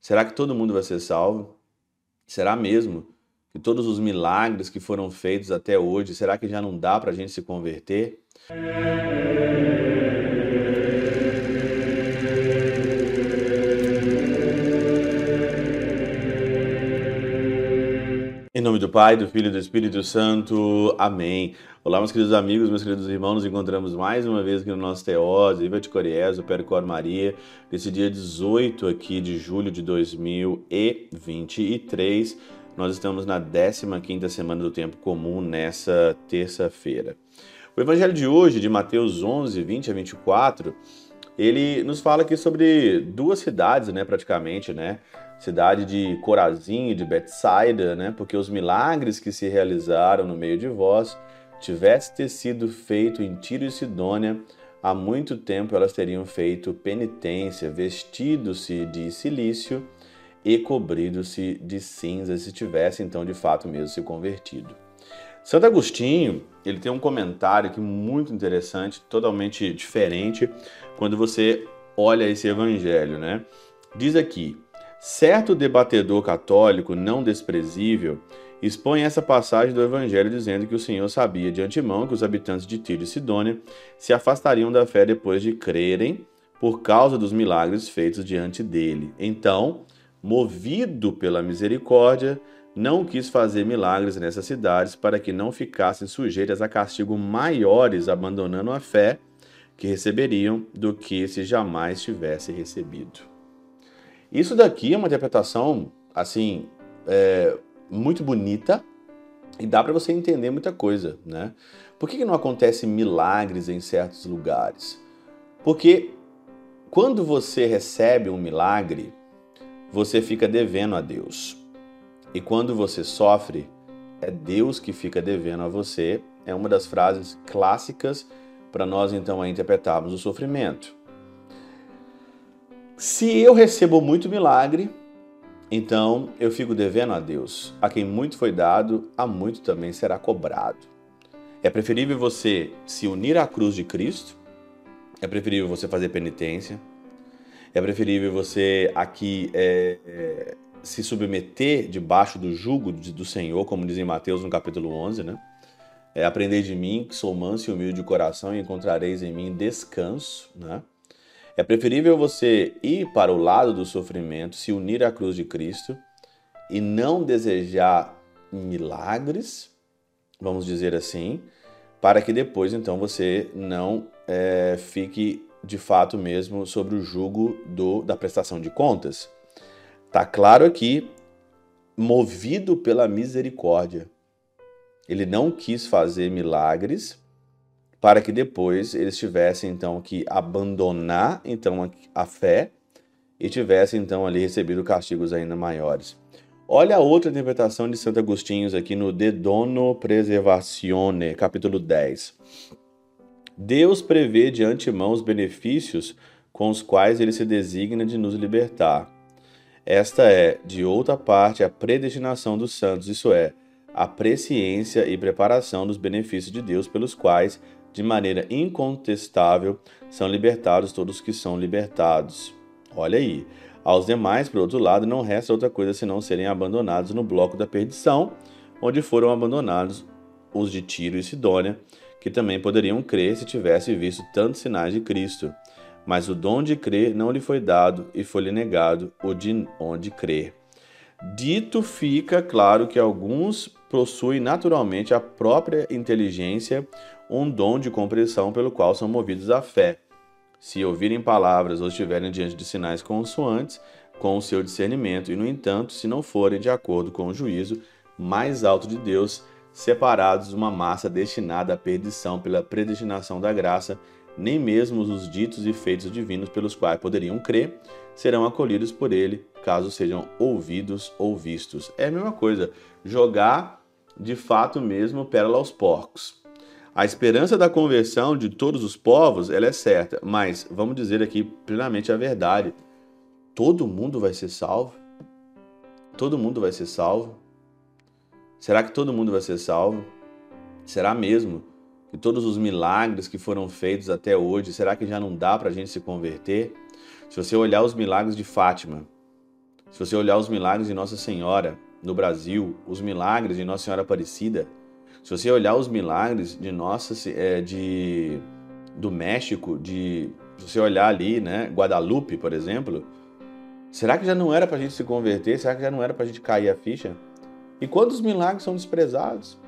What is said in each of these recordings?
Será que todo mundo vai ser salvo? Será mesmo que todos os milagres que foram feitos até hoje, será que já não dá para a gente se converter? Do Pai, do Filho e do Espírito Santo. Amém. Olá, meus queridos amigos, meus queridos irmãos, nos encontramos mais uma vez aqui no nosso Teós, Iva de Coriés, o Percor Maria, nesse dia 18 aqui de julho de 2023. Nós estamos na 15ª semana do tempo comum nessa terça-feira. O evangelho de hoje, de Mateus 11, 20 a 24, ele nos fala aqui sobre duas cidades, né, praticamente, né? Cidade de Corazim e de Betsaida, né? Porque os milagres que se realizaram no meio de vós tivesse ter sido feito em Tiro e Sidônia, há muito tempo elas teriam feito penitência, vestido-se de silício e cobrido-se de cinzas, se tivesse então de fato mesmo se convertido. Santo Agostinho, ele tem um comentário aqui muito interessante, totalmente diferente, quando você olha esse evangelho, né? Diz aqui: Certo debatedor católico não desprezível expõe essa passagem do Evangelho dizendo que o Senhor sabia de antemão que os habitantes de Tiro e Sidônia se afastariam da fé depois de crerem por causa dos milagres feitos diante dele. Então, movido pela misericórdia, não quis fazer milagres nessas cidades para que não ficassem sujeitas a castigo maiores abandonando a fé que receberiam do que se jamais tivesse recebido. Isso daqui é uma interpretação, assim, é, muito bonita e dá para você entender muita coisa, né? Por que, que não acontece milagres em certos lugares? Porque quando você recebe um milagre, você fica devendo a Deus. E quando você sofre, é Deus que fica devendo a você. É uma das frases clássicas para nós então interpretarmos o sofrimento. Se eu recebo muito milagre, então eu fico devendo a Deus. A quem muito foi dado, a muito também será cobrado. É preferível você se unir à cruz de Cristo, é preferível você fazer penitência, é preferível você aqui é, é, se submeter debaixo do jugo do Senhor, como diz em Mateus no capítulo 11, né? É, aprender de mim, que sou manso e humilde de coração, e encontrareis em mim descanso, né? É preferível você ir para o lado do sofrimento, se unir à cruz de Cristo e não desejar milagres, vamos dizer assim, para que depois então você não é, fique de fato mesmo sobre o jugo do, da prestação de contas. Tá claro aqui, movido pela misericórdia. Ele não quis fazer milagres para que depois eles tivessem então que abandonar então a fé e tivessem então ali recebido castigos ainda maiores. Olha a outra interpretação de Santo Agostinho aqui no De Dono Preservatione, capítulo 10. Deus prevê de antemão os benefícios com os quais ele se designa de nos libertar. Esta é, de outra parte, a predestinação dos santos, isso é, a presciência e preparação dos benefícios de Deus pelos quais de maneira incontestável, são libertados todos que são libertados. Olha aí. Aos demais, por outro lado, não resta outra coisa senão serem abandonados no bloco da perdição, onde foram abandonados os de Tiro e Sidônia, que também poderiam crer se tivessem visto tantos sinais de Cristo. Mas o dom de crer não lhe foi dado e foi-lhe negado o de onde crer. Dito fica claro que alguns possuem naturalmente a própria inteligência um dom de compreensão pelo qual são movidos à fé. Se ouvirem palavras ou estiverem diante de sinais consoantes com o seu discernimento, e no entanto, se não forem de acordo com o juízo mais alto de Deus, separados uma massa destinada à perdição pela predestinação da graça, nem mesmo os ditos e feitos divinos pelos quais poderiam crer serão acolhidos por ele, caso sejam ouvidos ou vistos. É a mesma coisa, jogar de fato mesmo pérola aos porcos. A esperança da conversão de todos os povos, ela é certa, mas vamos dizer aqui plenamente a verdade. Todo mundo vai ser salvo? Todo mundo vai ser salvo? Será que todo mundo vai ser salvo? Será mesmo que todos os milagres que foram feitos até hoje, será que já não dá para a gente se converter? Se você olhar os milagres de Fátima, Se você olhar os milagres de Nossa Senhora no Brasil, os milagres de Nossa Senhora Aparecida, se você olhar os milagres de Nossa é, de do México, de se você olhar ali, né, Guadalupe, por exemplo, será que já não era para a gente se converter? Será que já não era para a gente cair a ficha? E quantos milagres são desprezados?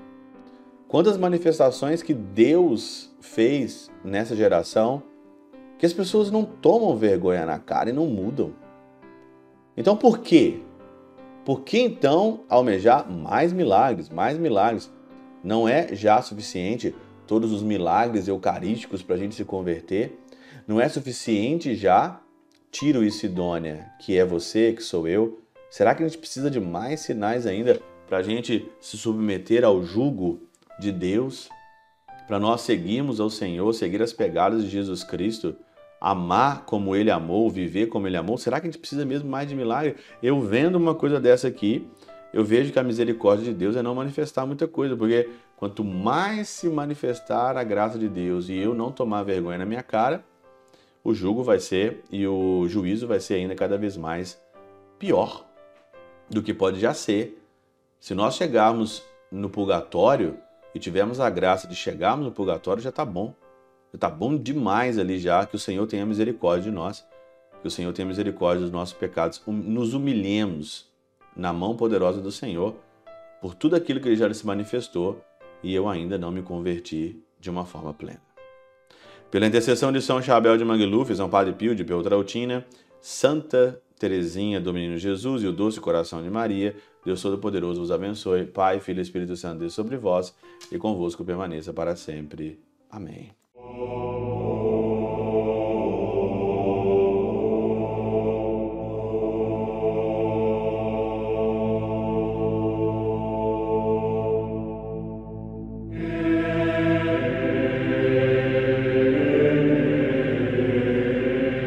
Quantas manifestações que Deus fez nessa geração que as pessoas não tomam vergonha na cara e não mudam. Então por quê? Por que então almejar mais milagres, mais milagres? Não é já suficiente todos os milagres eucarísticos para a gente se converter? Não é suficiente já Tiro e Sidônia, que é você, que sou eu? Será que a gente precisa de mais sinais ainda para a gente se submeter ao jugo de Deus? Para nós seguirmos ao Senhor, seguir as pegadas de Jesus Cristo? Amar como ele amou, viver como ele amou? Será que a gente precisa mesmo mais de milagre? Eu vendo uma coisa dessa aqui, eu vejo que a misericórdia de Deus é não manifestar muita coisa, porque quanto mais se manifestar a graça de Deus e eu não tomar vergonha na minha cara, o jugo vai ser e o juízo vai ser ainda cada vez mais pior do que pode já ser. Se nós chegarmos no purgatório e tivermos a graça de chegarmos no purgatório, já está bom. Está bom demais ali já que o Senhor tenha misericórdia de nós, que o Senhor tenha misericórdia dos nossos pecados. Nos humilhemos na mão poderosa do Senhor por tudo aquilo que ele já se manifestou e eu ainda não me converti de uma forma plena. Pela intercessão de São Chabel de Mangluf, São Padre Pio de Peltrautina, Santa Teresinha do Menino Jesus e o doce coração de Maria, Deus Todo-Poderoso vos abençoe. Pai, Filho e Espírito Santo, Deus sobre vós e convosco permaneça para sempre. Amém. Oh.